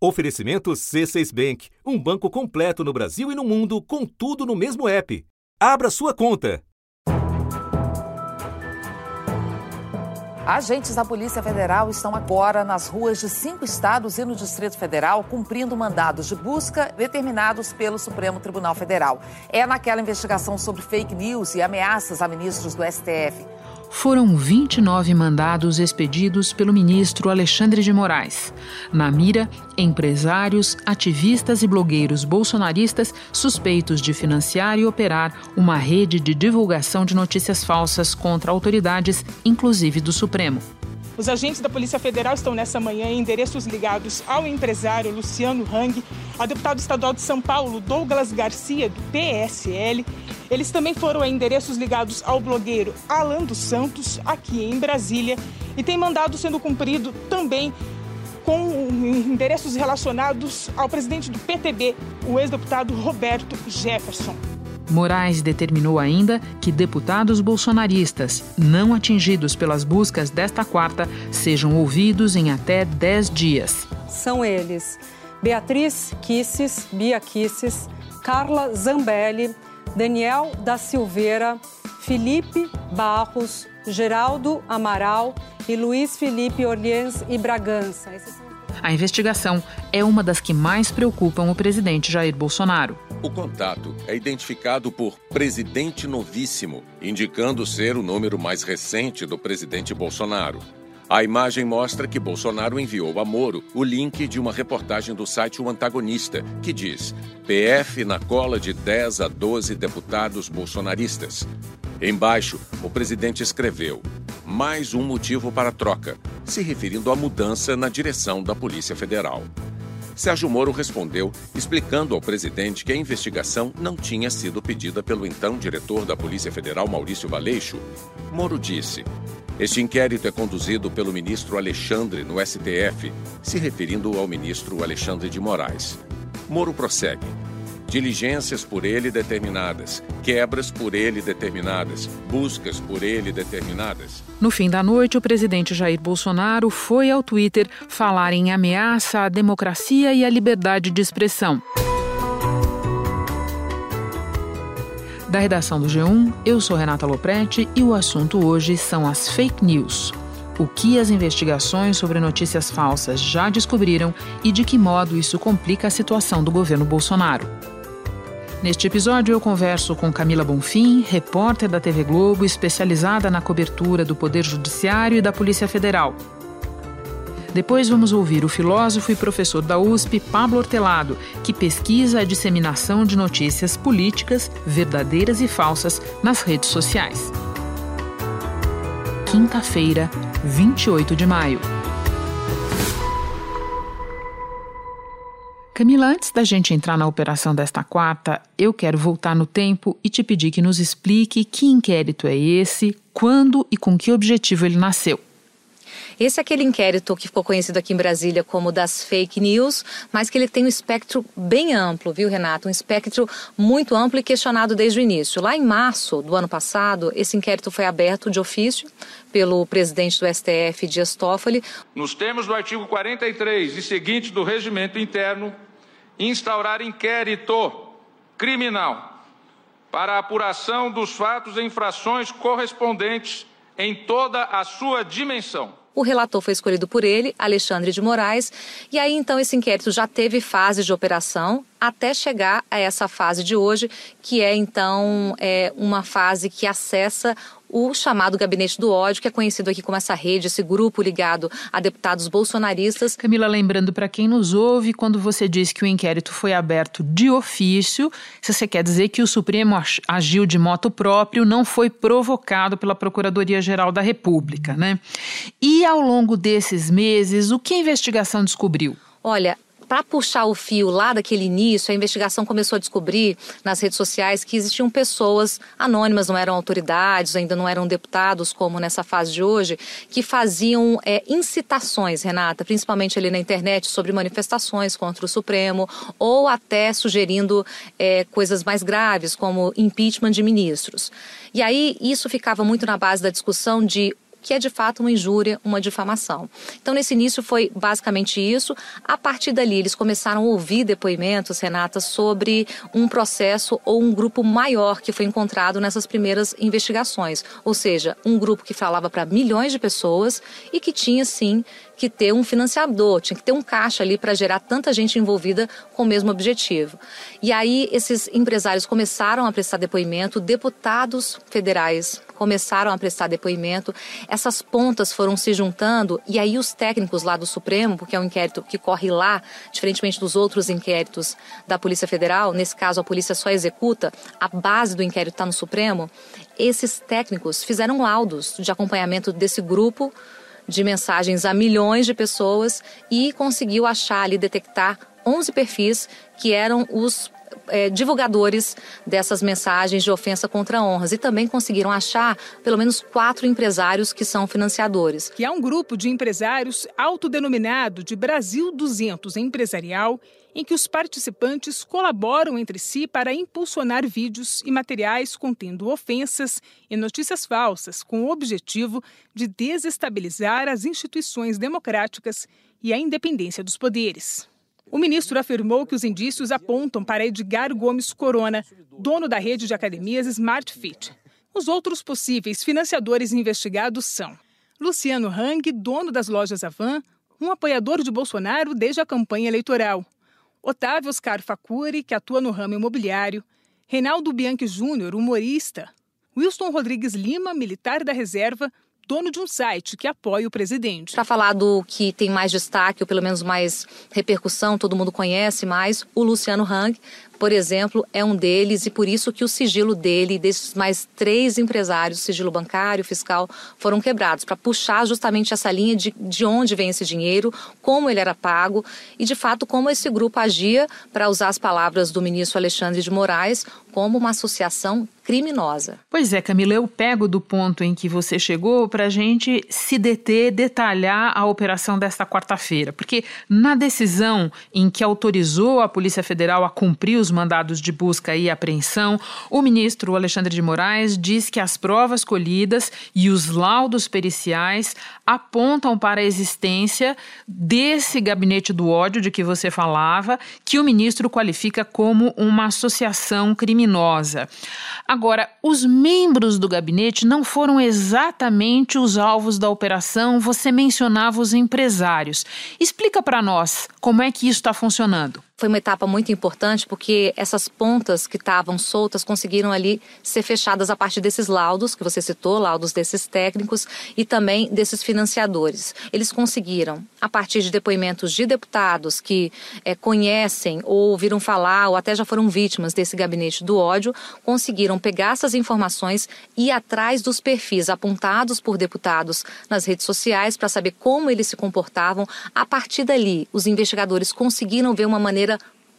Oferecimento C6 Bank, um banco completo no Brasil e no mundo, com tudo no mesmo app. Abra sua conta. Agentes da Polícia Federal estão agora nas ruas de cinco estados e no Distrito Federal cumprindo mandados de busca determinados pelo Supremo Tribunal Federal. É naquela investigação sobre fake news e ameaças a ministros do STF foram 29 mandados expedidos pelo ministro Alexandre de Moraes. Na mira, empresários, ativistas e blogueiros bolsonaristas suspeitos de financiar e operar uma rede de divulgação de notícias falsas contra autoridades, inclusive do Supremo. Os agentes da Polícia Federal estão nessa manhã em endereços ligados ao empresário Luciano Hang, ao deputado estadual de São Paulo Douglas Garcia, do PSL. Eles também foram a endereços ligados ao blogueiro Alan dos Santos, aqui em Brasília, e tem mandado sendo cumprido também com endereços relacionados ao presidente do PTB, o ex-deputado Roberto Jefferson. Moraes determinou ainda que deputados bolsonaristas não atingidos pelas buscas desta quarta sejam ouvidos em até 10 dias. São eles Beatriz Kisses, Bia Kisses, Carla Zambelli, Daniel da Silveira, Felipe Barros, Geraldo Amaral e Luiz Felipe Orleans e Bragança. A investigação é uma das que mais preocupam o presidente Jair Bolsonaro. O contato é identificado por presidente novíssimo, indicando ser o número mais recente do presidente Bolsonaro. A imagem mostra que Bolsonaro enviou a Moro o link de uma reportagem do site O Antagonista, que diz: PF na cola de 10 a 12 deputados bolsonaristas. Embaixo, o presidente escreveu: mais um motivo para troca, se referindo à mudança na direção da Polícia Federal. Sérgio Moro respondeu, explicando ao presidente que a investigação não tinha sido pedida pelo então diretor da Polícia Federal, Maurício Valeixo. Moro disse: Este inquérito é conduzido pelo ministro Alexandre no STF, se referindo ao ministro Alexandre de Moraes. Moro prossegue diligências por ele determinadas, quebras por ele determinadas, buscas por ele determinadas. No fim da noite, o presidente Jair Bolsonaro foi ao Twitter falar em ameaça à democracia e à liberdade de expressão. Da redação do G1, eu sou Renata Loprete e o assunto hoje são as fake news o que as investigações sobre notícias falsas já descobriram e de que modo isso complica a situação do governo Bolsonaro. Neste episódio, eu converso com Camila Bonfim, repórter da TV Globo, especializada na cobertura do Poder Judiciário e da Polícia Federal. Depois vamos ouvir o filósofo e professor da USP, Pablo Hortelado, que pesquisa a disseminação de notícias políticas, verdadeiras e falsas, nas redes sociais. Quinta-feira, 28 de maio. Camila, antes da gente entrar na operação desta quarta, eu quero voltar no tempo e te pedir que nos explique que inquérito é esse, quando e com que objetivo ele nasceu. Esse é aquele inquérito que ficou conhecido aqui em Brasília como das fake news, mas que ele tem um espectro bem amplo, viu, Renato? Um espectro muito amplo e questionado desde o início. Lá em março do ano passado, esse inquérito foi aberto de ofício pelo presidente do STF, Dias Toffoli. Nos termos do artigo 43 e seguinte do regimento interno, instaurar inquérito criminal para apuração dos fatos e infrações correspondentes em toda a sua dimensão. O relator foi escolhido por ele, Alexandre de Moraes, e aí então esse inquérito já teve fases de operação até chegar a essa fase de hoje, que é então é, uma fase que acessa o chamado Gabinete do Ódio, que é conhecido aqui como essa rede, esse grupo ligado a deputados bolsonaristas. Camila, lembrando para quem nos ouve, quando você diz que o inquérito foi aberto de ofício, se você quer dizer que o Supremo agiu de moto próprio, não foi provocado pela Procuradoria-Geral da República, né? E ao longo desses meses, o que a investigação descobriu? Olha, para puxar o fio lá daquele início, a investigação começou a descobrir nas redes sociais que existiam pessoas anônimas, não eram autoridades, ainda não eram deputados, como nessa fase de hoje, que faziam é, incitações, Renata, principalmente ali na internet, sobre manifestações contra o Supremo, ou até sugerindo é, coisas mais graves, como impeachment de ministros. E aí isso ficava muito na base da discussão de que é de fato uma injúria, uma difamação. Então, nesse início foi basicamente isso. A partir dali, eles começaram a ouvir depoimentos, Renata, sobre um processo ou um grupo maior que foi encontrado nessas primeiras investigações. Ou seja, um grupo que falava para milhões de pessoas e que tinha, sim, que ter um financiador, tinha que ter um caixa ali para gerar tanta gente envolvida com o mesmo objetivo. E aí esses empresários começaram a prestar depoimento, deputados federais começaram a prestar depoimento, essas pontas foram se juntando e aí os técnicos lá do Supremo, porque é um inquérito que corre lá, diferentemente dos outros inquéritos da Polícia Federal, nesse caso a polícia só executa, a base do inquérito está no Supremo, esses técnicos fizeram laudos de acompanhamento desse grupo de mensagens a milhões de pessoas e conseguiu achar ali, detectar 11 perfis que eram os é, divulgadores dessas mensagens de ofensa contra honras e também conseguiram achar pelo menos quatro empresários que são financiadores. Que é um grupo de empresários autodenominado de Brasil 200 Empresarial em que os participantes colaboram entre si para impulsionar vídeos e materiais contendo ofensas e notícias falsas, com o objetivo de desestabilizar as instituições democráticas e a independência dos poderes. O ministro afirmou que os indícios apontam para Edgar Gomes Corona, dono da rede de academias Smart Fit. Os outros possíveis financiadores investigados são Luciano Hang, dono das lojas Avan, um apoiador de Bolsonaro desde a campanha eleitoral, Otávio Oscar Facuri, que atua no ramo imobiliário, Reinaldo Bianchi Júnior, humorista, Wilson Rodrigues Lima, militar da reserva, dono de um site que apoia o presidente. Para falar do que tem mais destaque, ou pelo menos mais repercussão, todo mundo conhece mais, o Luciano Hang, por exemplo, é um deles e por isso que o sigilo dele e desses mais três empresários, sigilo bancário, fiscal, foram quebrados, para puxar justamente essa linha de, de onde vem esse dinheiro, como ele era pago e, de fato, como esse grupo agia, para usar as palavras do ministro Alexandre de Moraes, como uma associação criminosa. Pois é, Camila, eu pego do ponto em que você chegou para a gente se deter, detalhar a operação desta quarta-feira, porque na decisão em que autorizou a Polícia Federal a cumprir os mandados de busca e apreensão, o ministro Alexandre de Moraes diz que as provas colhidas e os laudos periciais apontam para a existência desse gabinete do ódio de que você falava, que o ministro qualifica como uma associação criminosa. Agora, os membros do gabinete não foram exatamente os alvos da operação, você mencionava os empresários. Explica para nós como é que isso está funcionando foi uma etapa muito importante porque essas pontas que estavam soltas conseguiram ali ser fechadas a partir desses laudos que você citou, laudos desses técnicos e também desses financiadores. Eles conseguiram, a partir de depoimentos de deputados que é, conhecem ou ouviram falar ou até já foram vítimas desse gabinete do ódio, conseguiram pegar essas informações e ir atrás dos perfis apontados por deputados nas redes sociais para saber como eles se comportavam. A partir dali, os investigadores conseguiram ver uma maneira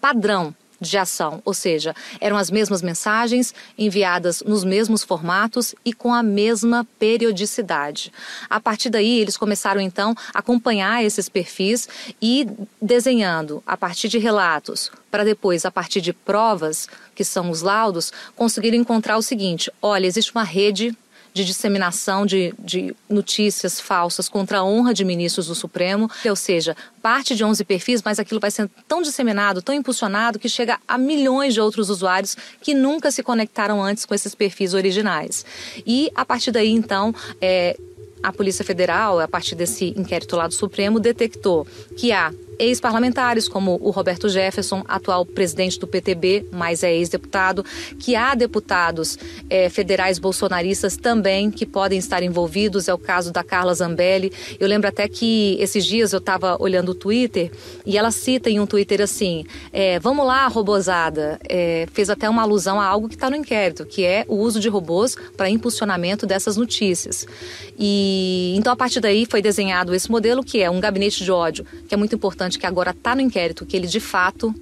padrão de ação, ou seja, eram as mesmas mensagens enviadas nos mesmos formatos e com a mesma periodicidade. A partir daí, eles começaram então a acompanhar esses perfis e desenhando a partir de relatos, para depois, a partir de provas, que são os laudos, conseguiram encontrar o seguinte: olha, existe uma rede de disseminação de, de notícias falsas contra a honra de ministros do Supremo, ou seja, parte de 11 perfis, mas aquilo vai sendo tão disseminado, tão impulsionado, que chega a milhões de outros usuários que nunca se conectaram antes com esses perfis originais. E a partir daí, então, é, a Polícia Federal, a partir desse inquérito lá do Supremo, detectou que há ex-parlamentares, como o Roberto Jefferson, atual presidente do PTB, mas é ex-deputado, que há deputados é, federais bolsonaristas também que podem estar envolvidos. É o caso da Carla Zambelli. Eu lembro até que esses dias eu estava olhando o Twitter e ela cita em um Twitter assim: é, Vamos lá, robozada. É, fez até uma alusão a algo que está no inquérito, que é o uso de robôs para impulsionamento dessas notícias. E então, a partir daí, foi desenhado esse modelo, que é um gabinete de ódio, que é muito importante importante que agora está no inquérito, que ele de fato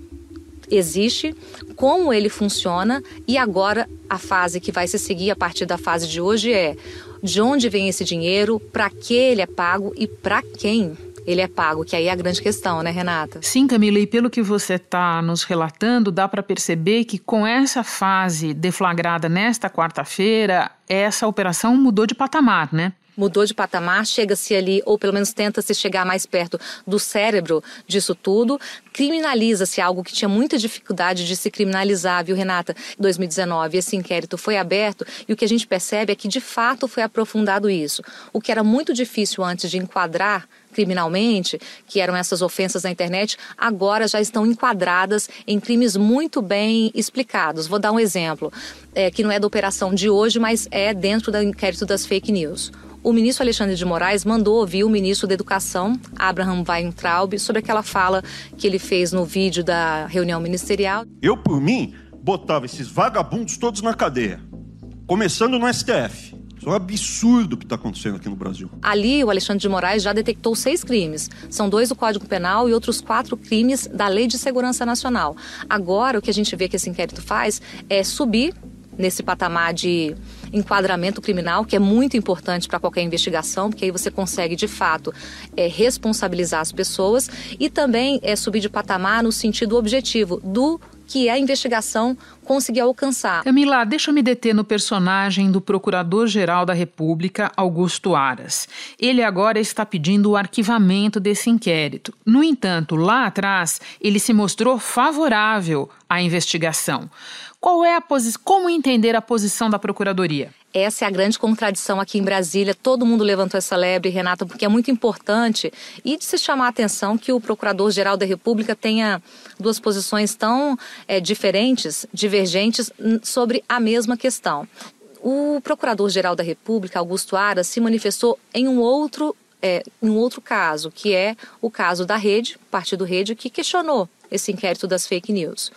existe, como ele funciona e agora a fase que vai se seguir a partir da fase de hoje é de onde vem esse dinheiro, para que ele é pago e para quem ele é pago, que aí é a grande questão, né, Renata? Sim, Camila, e pelo que você está nos relatando, dá para perceber que com essa fase deflagrada nesta quarta-feira, essa operação mudou de patamar, né? Mudou de patamar, chega-se ali, ou pelo menos tenta-se chegar mais perto do cérebro disso tudo. Criminaliza-se algo que tinha muita dificuldade de se criminalizar, viu, Renata? Em 2019, esse inquérito foi aberto e o que a gente percebe é que, de fato, foi aprofundado isso. O que era muito difícil antes de enquadrar criminalmente, que eram essas ofensas na internet, agora já estão enquadradas em crimes muito bem explicados. Vou dar um exemplo, é, que não é da operação de hoje, mas é dentro do inquérito das fake news o ministro Alexandre de Moraes mandou ouvir o ministro da Educação, Abraham Weintraub, sobre aquela fala que ele fez no vídeo da reunião ministerial. Eu, por mim, botava esses vagabundos todos na cadeia, começando no STF. Isso é um absurdo o que está acontecendo aqui no Brasil. Ali, o Alexandre de Moraes já detectou seis crimes. São dois do Código Penal e outros quatro crimes da Lei de Segurança Nacional. Agora, o que a gente vê que esse inquérito faz é subir nesse patamar de enquadramento criminal, que é muito importante para qualquer investigação, porque aí você consegue, de fato, é, responsabilizar as pessoas e também é, subir de patamar no sentido objetivo do que a investigação conseguiu alcançar. Camila, deixa eu me deter no personagem do Procurador-Geral da República, Augusto Aras. Ele agora está pedindo o arquivamento desse inquérito. No entanto, lá atrás, ele se mostrou favorável à investigação. Qual é a posição? Como entender a posição da Procuradoria? Essa é a grande contradição aqui em Brasília. Todo mundo levantou essa lebre, Renata, porque é muito importante e de se chamar a atenção que o Procurador-Geral da República tenha duas posições tão é, diferentes, divergentes sobre a mesma questão. O Procurador-Geral da República, Augusto Aras, se manifestou em um outro é, em um outro caso, que é o caso da Rede, Partido Rede, que questionou esse inquérito das fake news.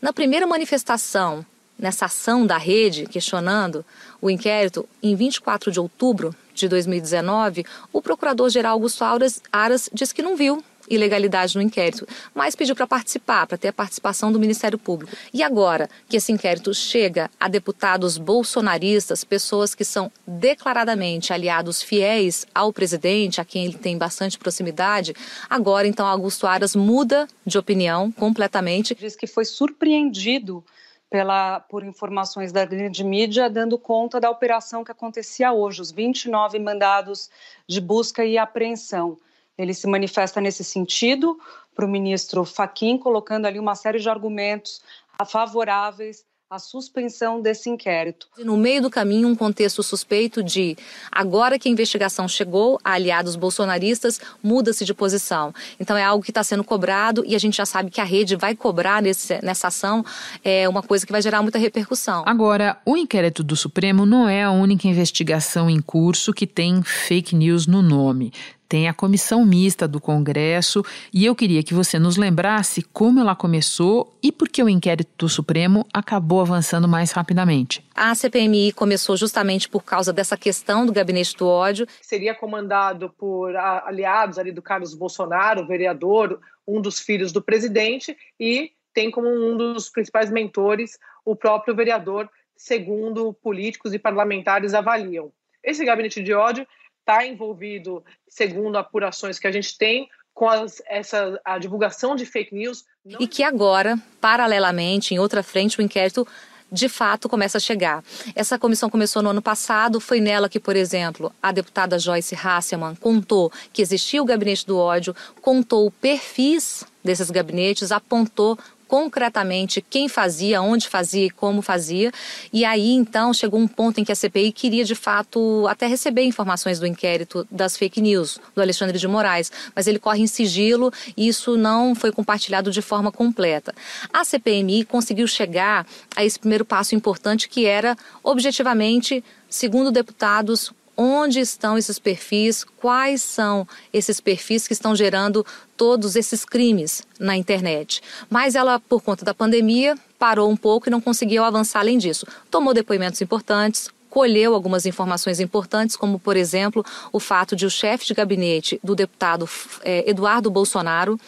Na primeira manifestação, nessa ação da rede, questionando o inquérito, em 24 de outubro de 2019, o procurador-geral Augusto Aras, Aras disse que não viu ilegalidade no inquérito, mas pediu para participar, para ter a participação do Ministério Público. E agora que esse inquérito chega a deputados bolsonaristas, pessoas que são declaradamente aliados fiéis ao presidente, a quem ele tem bastante proximidade, agora então Augusto Aras muda de opinião completamente. Diz que foi surpreendido pela, por informações da grande mídia, dando conta da operação que acontecia hoje, os 29 mandados de busca e apreensão. Ele se manifesta nesse sentido para o ministro Faquim, colocando ali uma série de argumentos favoráveis à suspensão desse inquérito. No meio do caminho, um contexto suspeito de agora que a investigação chegou a aliados bolsonaristas, muda-se de posição. Então é algo que está sendo cobrado e a gente já sabe que a rede vai cobrar nesse, nessa ação é uma coisa que vai gerar muita repercussão. Agora, o inquérito do Supremo não é a única investigação em curso que tem fake news no nome tem a comissão mista do Congresso e eu queria que você nos lembrasse como ela começou e por que o inquérito do Supremo acabou avançando mais rapidamente. A CPMI começou justamente por causa dessa questão do gabinete do ódio. Seria comandado por aliados ali do Carlos Bolsonaro, vereador, um dos filhos do presidente, e tem como um dos principais mentores o próprio vereador, segundo políticos e parlamentares avaliam. Esse gabinete de ódio está envolvido, segundo apurações que a gente tem, com as, essa, a divulgação de fake news. E que agora, paralelamente, em outra frente, o inquérito de fato começa a chegar. Essa comissão começou no ano passado, foi nela que, por exemplo, a deputada Joyce Hasselman contou que existia o gabinete do ódio, contou perfis desses gabinetes, apontou concretamente quem fazia, onde fazia e como fazia. E aí, então, chegou um ponto em que a CPI queria, de fato, até receber informações do inquérito das fake news do Alexandre de Moraes, mas ele corre em sigilo e isso não foi compartilhado de forma completa. A CPMI conseguiu chegar a esse primeiro passo importante que era, objetivamente, segundo deputados, onde estão esses perfis, quais são esses perfis que estão gerando todos esses crimes na internet. Mas ela, por conta da pandemia, parou um pouco e não conseguiu avançar além disso. Tomou depoimentos importantes, colheu algumas informações importantes, como, por exemplo, o fato de o chefe de gabinete do deputado é, Eduardo Bolsonaro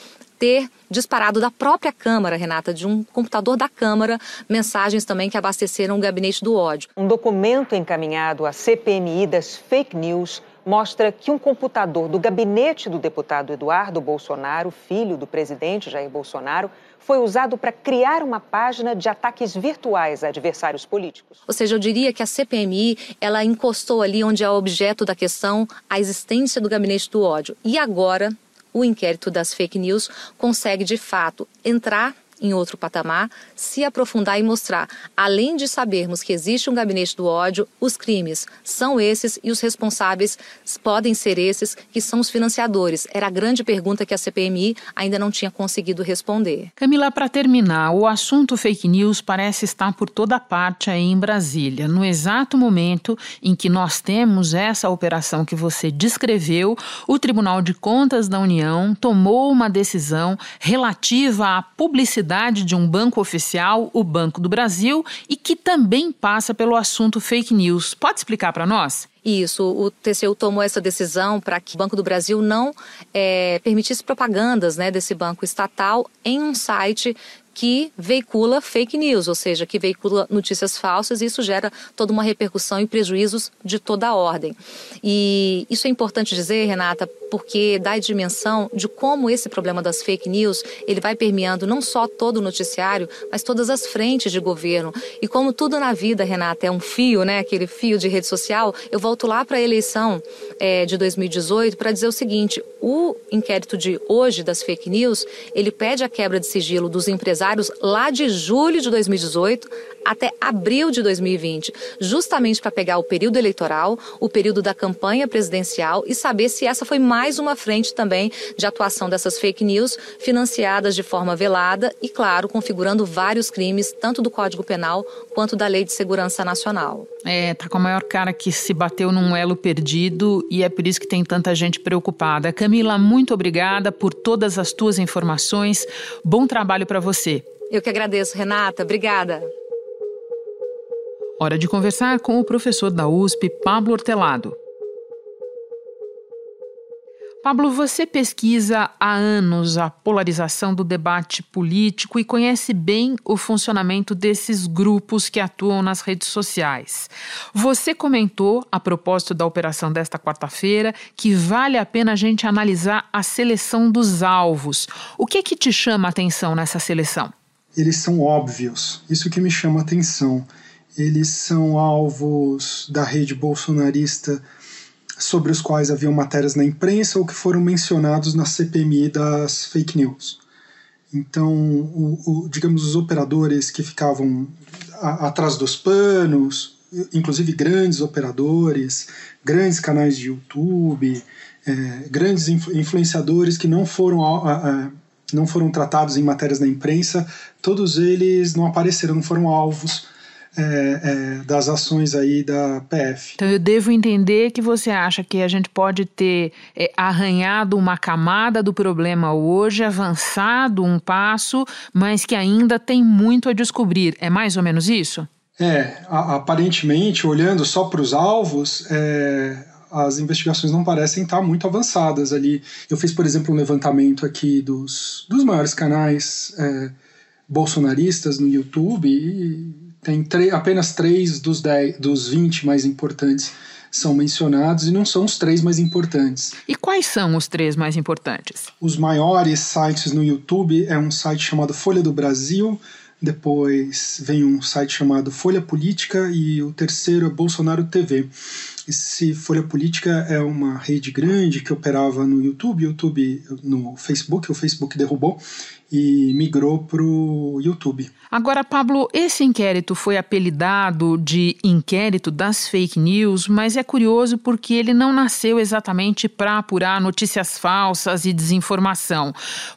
ter disparado da própria Câmara, Renata, de um computador da Câmara, mensagens também que abasteceram o gabinete do ódio. Um documento encaminhado à CPMI das fake news mostra que um computador do gabinete do deputado Eduardo Bolsonaro, filho do presidente Jair Bolsonaro, foi usado para criar uma página de ataques virtuais a adversários políticos. Ou seja, eu diria que a CPMI ela encostou ali onde é o objeto da questão a existência do gabinete do ódio. E agora o inquérito das fake news consegue de fato entrar em outro patamar, se aprofundar e mostrar, além de sabermos que existe um gabinete do ódio, os crimes são esses e os responsáveis podem ser esses que são os financiadores. Era a grande pergunta que a CPMI ainda não tinha conseguido responder. Camila, para terminar, o assunto fake news parece estar por toda parte aí em Brasília. No exato momento em que nós temos essa operação que você descreveu, o Tribunal de Contas da União tomou uma decisão relativa à publicidade de um banco oficial, o Banco do Brasil, e que também passa pelo assunto fake news. Pode explicar para nós? Isso, o TCU tomou essa decisão para que o Banco do Brasil não é, permitisse propagandas né, desse banco estatal em um site que veicula fake news, ou seja, que veicula notícias falsas e isso gera toda uma repercussão e prejuízos de toda a ordem. E isso é importante dizer, Renata, porque dá a dimensão de como esse problema das fake news, ele vai permeando não só todo o noticiário, mas todas as frentes de governo. E como tudo na vida, Renata, é um fio, né, aquele fio de rede social, eu volto lá para a eleição é, de 2018 para dizer o seguinte, o inquérito de hoje das fake news, ele pede a quebra de sigilo dos empresários lá de julho de 2018 até abril de 2020, justamente para pegar o período eleitoral, o período da campanha presidencial e saber se essa foi mais uma frente também de atuação dessas fake news financiadas de forma velada e, claro, configurando vários crimes, tanto do Código Penal quanto da Lei de Segurança Nacional. É, tá com a maior cara que se bateu num elo perdido e é por isso que tem tanta gente preocupada. Camila, muito obrigada por todas as tuas informações. Bom trabalho para você. Eu que agradeço, Renata. Obrigada. Hora de conversar com o professor da USP, Pablo Hortelado. Pablo, você pesquisa há anos a polarização do debate político e conhece bem o funcionamento desses grupos que atuam nas redes sociais. Você comentou, a propósito da operação desta quarta-feira, que vale a pena a gente analisar a seleção dos alvos. O que, é que te chama a atenção nessa seleção? Eles são óbvios, isso que me chama a atenção. Eles são alvos da rede bolsonarista sobre os quais haviam matérias na imprensa ou que foram mencionados na CPMI das fake news. Então, o, o, digamos, os operadores que ficavam a, atrás dos panos, inclusive grandes operadores, grandes canais de YouTube, é, grandes influenciadores que não foram, a, a, não foram tratados em matérias na imprensa, todos eles não apareceram, não foram alvos é, é, das ações aí da PF. Então eu devo entender que você acha que a gente pode ter é, arranhado uma camada do problema hoje, avançado um passo, mas que ainda tem muito a descobrir. É mais ou menos isso? É, a, aparentemente, olhando só para os alvos, é, as investigações não parecem estar muito avançadas ali. Eu fiz, por exemplo, um levantamento aqui dos, dos maiores canais é, bolsonaristas no YouTube e tem apenas três dos, dez, dos 20 mais importantes são mencionados e não são os três mais importantes. E quais são os três mais importantes? Os maiores sites no YouTube é um site chamado Folha do Brasil, depois vem um site chamado Folha Política e o terceiro é Bolsonaro TV. Esse Folha Política é uma rede grande que operava no YouTube, YouTube no Facebook, o Facebook derrubou e migrou para o YouTube. Agora, Pablo, esse inquérito foi apelidado de inquérito das fake news, mas é curioso porque ele não nasceu exatamente para apurar notícias falsas e desinformação.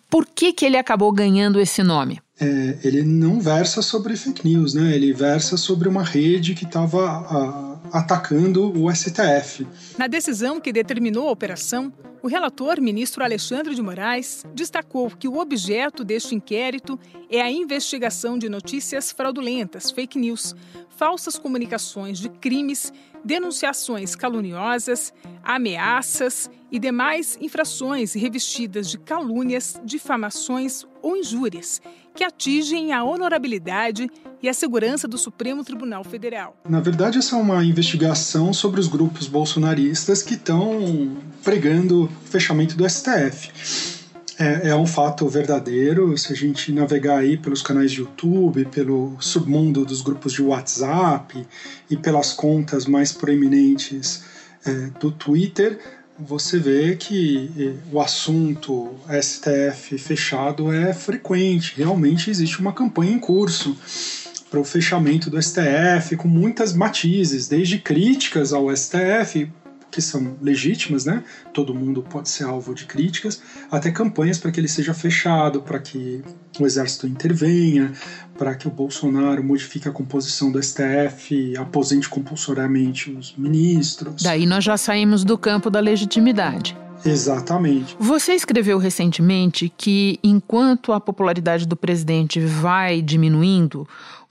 Por que, que ele acabou ganhando esse nome? É, ele não versa sobre fake news, né? Ele versa sobre uma rede que estava atacando o STF. Na decisão que determinou a operação, o relator, ministro Alexandre de Moraes, destacou que o objeto deste inquérito é a investigação de notícias fraudulentas, fake news, falsas comunicações de crimes, denunciações caluniosas, ameaças e demais infrações revestidas de calúnias, difamações ou injúrias que atingem a honorabilidade e a segurança do Supremo Tribunal Federal. Na verdade, essa é uma investigação sobre os grupos bolsonaristas que estão pregando o fechamento do STF. É, é, um fato verdadeiro. Se a gente navegar aí pelos canais de YouTube, pelo submundo dos grupos de WhatsApp e pelas contas mais proeminentes é, do Twitter, você vê que é, o assunto STF fechado é frequente. Realmente existe uma campanha em curso para o fechamento do STF, com muitas matizes, desde críticas ao STF, que são legítimas, né? Todo mundo pode ser alvo de críticas, até campanhas para que ele seja fechado, para que o exército intervenha, para que o Bolsonaro modifique a composição do STF, aposente compulsoriamente os ministros. Daí nós já saímos do campo da legitimidade. Exatamente. Você escreveu recentemente que, enquanto a popularidade do presidente vai diminuindo,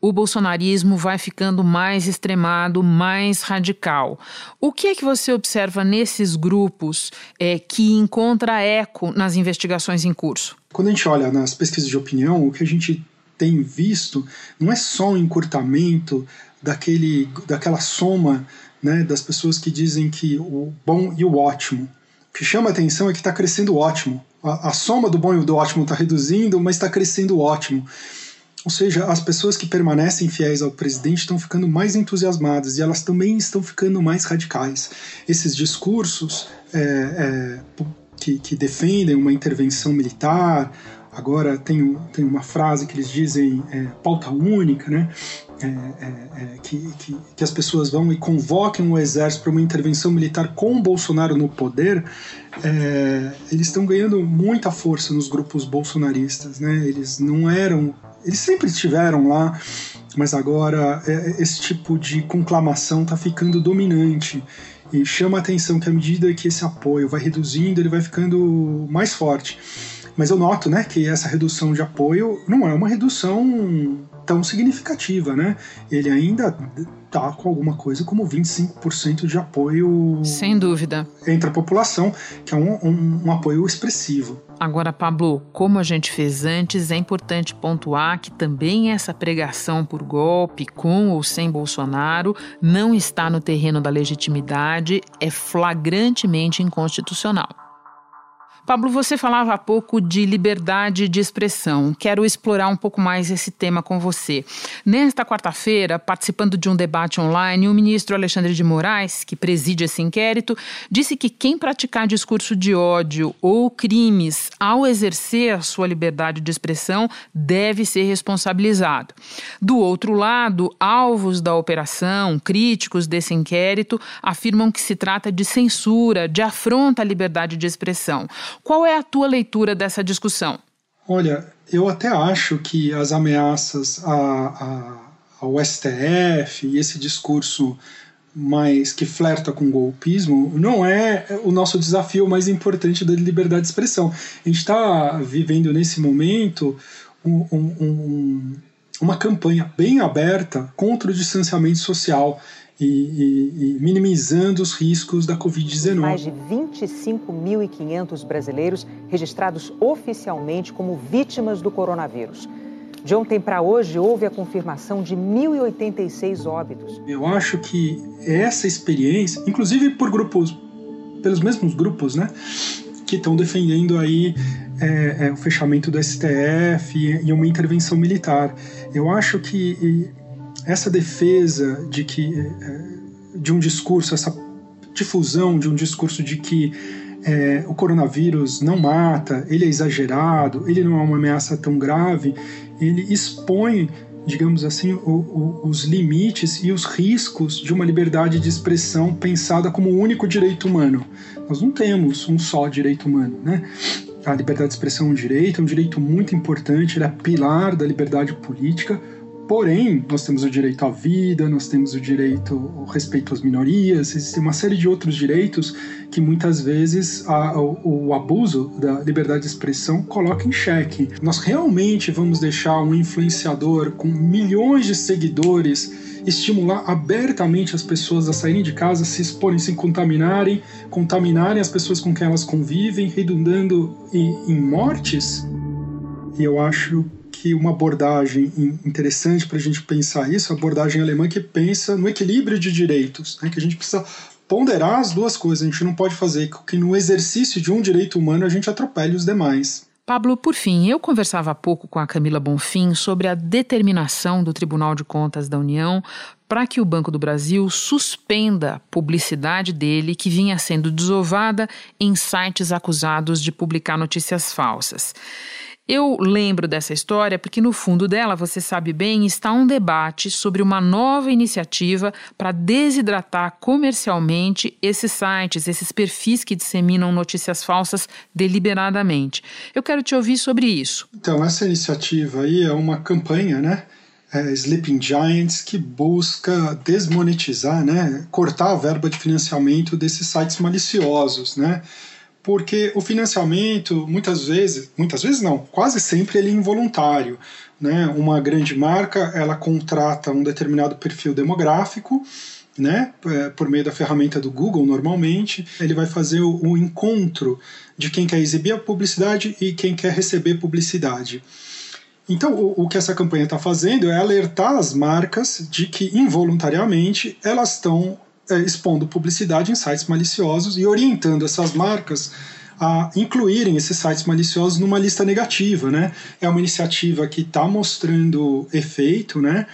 o bolsonarismo vai ficando mais extremado, mais radical. O que é que você observa nesses grupos é, que encontra eco nas investigações em curso? Quando a gente olha nas pesquisas de opinião, o que a gente tem visto não é só um encurtamento daquele, daquela soma né, das pessoas que dizem que o bom e o ótimo. O que chama a atenção é que está crescendo o ótimo. A, a, soma do bom e do ótimo está reduzindo, mas está crescendo o ótimo. Ou seja, as pessoas que permanecem fiéis ao presidente estão ficando mais entusiasmadas e elas também estão ficando mais radicais. Esses discursos é, é, que, que, defendem uma intervenção militar, agora tem, tem uma frase que eles dizem é, pauta única, né? É, é, é, que, que, que, as pessoas vão e convoquem o exército para uma intervenção militar com o Bolsonaro no poder, eles estão ganhando muita força nos grupos bolsonaristas. Né? Eles não eram eles sempre estiveram lá, mas agora é, esse tipo de conclamação está ficando dominante. E chama a atenção que à medida que esse apoio vai reduzindo, ele vai ficando mais forte. Mas eu noto né, que essa redução de apoio não é uma redução tão significativa, né? Ele ainda está com alguma coisa como 25% de apoio. Sem dúvida. Entre a população, que é um, um, um apoio expressivo. Agora, Pablo, como a gente fez antes, é importante pontuar que também essa pregação por golpe, com ou sem Bolsonaro, não está no terreno da legitimidade, é flagrantemente inconstitucional. Pablo, você falava há pouco de liberdade de expressão. Quero explorar um pouco mais esse tema com você. Nesta quarta-feira, participando de um debate online, o ministro Alexandre de Moraes, que preside esse inquérito, disse que quem praticar discurso de ódio ou crimes ao exercer sua liberdade de expressão deve ser responsabilizado. Do outro lado, alvos da operação, críticos desse inquérito, afirmam que se trata de censura, de afronta à liberdade de expressão. Qual é a tua leitura dessa discussão? Olha, eu até acho que as ameaças a, a, ao STF e esse discurso mais que flerta com golpismo não é o nosso desafio mais importante da liberdade de expressão. A gente está vivendo nesse momento um, um, um, uma campanha bem aberta contra o distanciamento social e, e, e minimizando os riscos da Covid-19. Mais de 25.500 brasileiros registrados oficialmente como vítimas do coronavírus. De ontem para hoje, houve a confirmação de 1.086 óbitos. Eu acho que essa experiência, inclusive por grupos, pelos mesmos grupos, né, que estão defendendo aí é, é, o fechamento do STF e, e uma intervenção militar, eu acho que essa defesa de que é, de um discurso, essa difusão de um discurso de que é, o coronavírus não mata, ele é exagerado, ele não é uma ameaça tão grave, ele expõe, digamos assim, o, o, os limites e os riscos de uma liberdade de expressão pensada como o único direito humano. Nós não temos um só direito humano, né? A liberdade de expressão é um direito, é um direito muito importante, ele é pilar da liberdade política, Porém, nós temos o direito à vida, nós temos o direito ao respeito às minorias, existe uma série de outros direitos que muitas vezes a, o, o, abuso da liberdade de expressão coloca em xeque. Nós realmente vamos deixar um influenciador com milhões de seguidores estimular abertamente as pessoas a saírem de casa, se exporem, se contaminarem, contaminarem as pessoas com quem elas convivem, redundando em, em mortes? E eu acho que uma abordagem interessante para a gente pensar isso, a abordagem alemã que pensa no equilíbrio de direitos, né, que a gente precisa ponderar as duas coisas. A gente não pode fazer que no exercício de um direito humano a gente atropele os demais. Pablo, por fim, eu conversava há pouco com a Camila Bonfim sobre a determinação do Tribunal de Contas da União para que o Banco do Brasil suspenda a publicidade dele que vinha sendo desovada em sites acusados de publicar notícias falsas. Eu lembro dessa história porque, no fundo dela, você sabe bem, está um debate sobre uma nova iniciativa para desidratar comercialmente esses sites, esses perfis que disseminam notícias falsas deliberadamente. Eu quero te ouvir sobre isso. Então, essa iniciativa aí é uma campanha, né? É, Sleeping Giants que busca desmonetizar, né, cortar a verba de financiamento desses sites maliciosos, né? Porque o financiamento muitas vezes, muitas vezes não, quase sempre ele é involuntário. Né? Uma grande marca ela contrata um determinado perfil demográfico, né? É, por meio da ferramenta do Google normalmente, ele vai fazer o, o encontro de quem quer exibir a publicidade e quem quer receber publicidade. Então, o, o que essa campanha está fazendo é alertar as marcas de que involuntariamente elas estão é, expondo publicidade em sites maliciosos e orientando essas marcas a incluírem esses sites maliciosos numa lista negativa, né? É uma iniciativa que está mostrando efeito, né?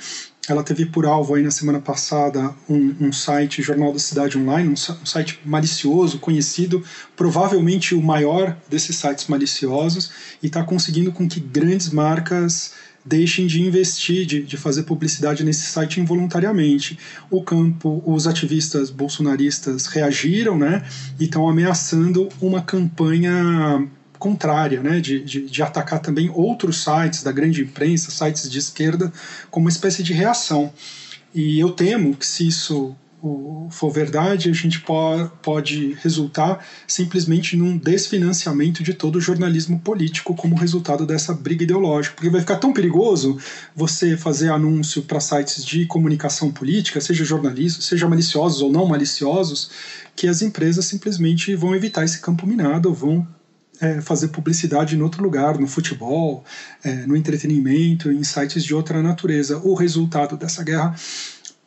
Ela teve por alvo aí na semana passada um, um site, Jornal da Cidade Online, um, um, site malicioso, conhecido, provavelmente o maior desses sites maliciosos, e está conseguindo com que grandes marcas deixem de investir, de, de fazer publicidade nesse site involuntariamente. O campo, os ativistas bolsonaristas reagiram, né, e estão ameaçando uma campanha contrária, né, de, de, de, atacar também outros sites da grande imprensa, sites de esquerda, como uma espécie de reação. E eu temo que se isso for verdade, a gente pode resultar simplesmente num desfinanciamento de todo o jornalismo político como resultado dessa briga ideológica. Porque vai ficar tão perigoso você fazer anúncio para sites de comunicação política, seja jornalistas, seja maliciosos ou não maliciosos, que as empresas simplesmente vão evitar esse campo minado, vão é, fazer publicidade em outro lugar, no futebol, é, no entretenimento, em sites de outra natureza. O resultado dessa guerra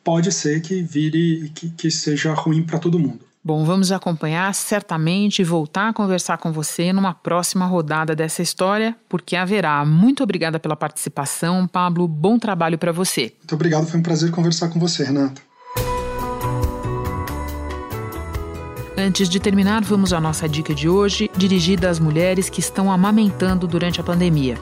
pode ser que vire que, que seja ruim para todo mundo. Bom, vamos acompanhar certamente e voltar a conversar com você numa próxima rodada dessa história, porque haverá. Muito obrigada pela participação, Pablo. Bom trabalho para você. Muito obrigado, foi um prazer conversar com você, Renata. Antes de terminar, vamos à nossa dica de hoje, dirigida às mulheres que estão amamentando durante a pandemia.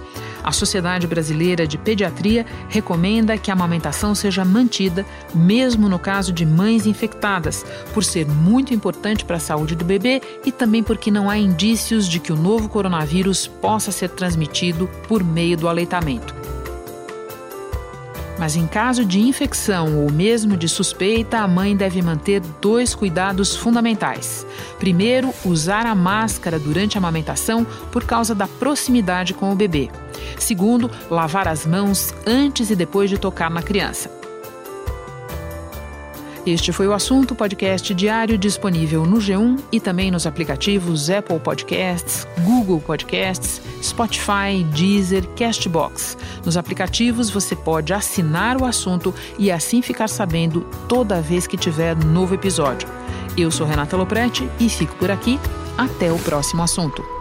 A Sociedade Brasileira de Pediatria recomenda que a amamentação seja mantida, mesmo no caso de mães infectadas, por ser muito importante para a saúde do bebê e também porque não há indícios de que o novo coronavírus possa ser transmitido por meio do aleitamento. Mas em caso de infecção ou mesmo de suspeita, a mãe deve manter dois cuidados fundamentais. Primeiro, usar a máscara durante a amamentação por causa da proximidade com o bebê. Segundo, lavar as mãos antes e depois de tocar na criança. Este foi o assunto podcast diário disponível no G1 e também nos aplicativos Apple Podcasts, Google Podcasts, Spotify, Deezer, Castbox. Nos aplicativos você pode assinar o assunto e assim ficar sabendo toda vez que tiver novo episódio. Eu sou Renata Loprete e fico por aqui. Até o próximo assunto.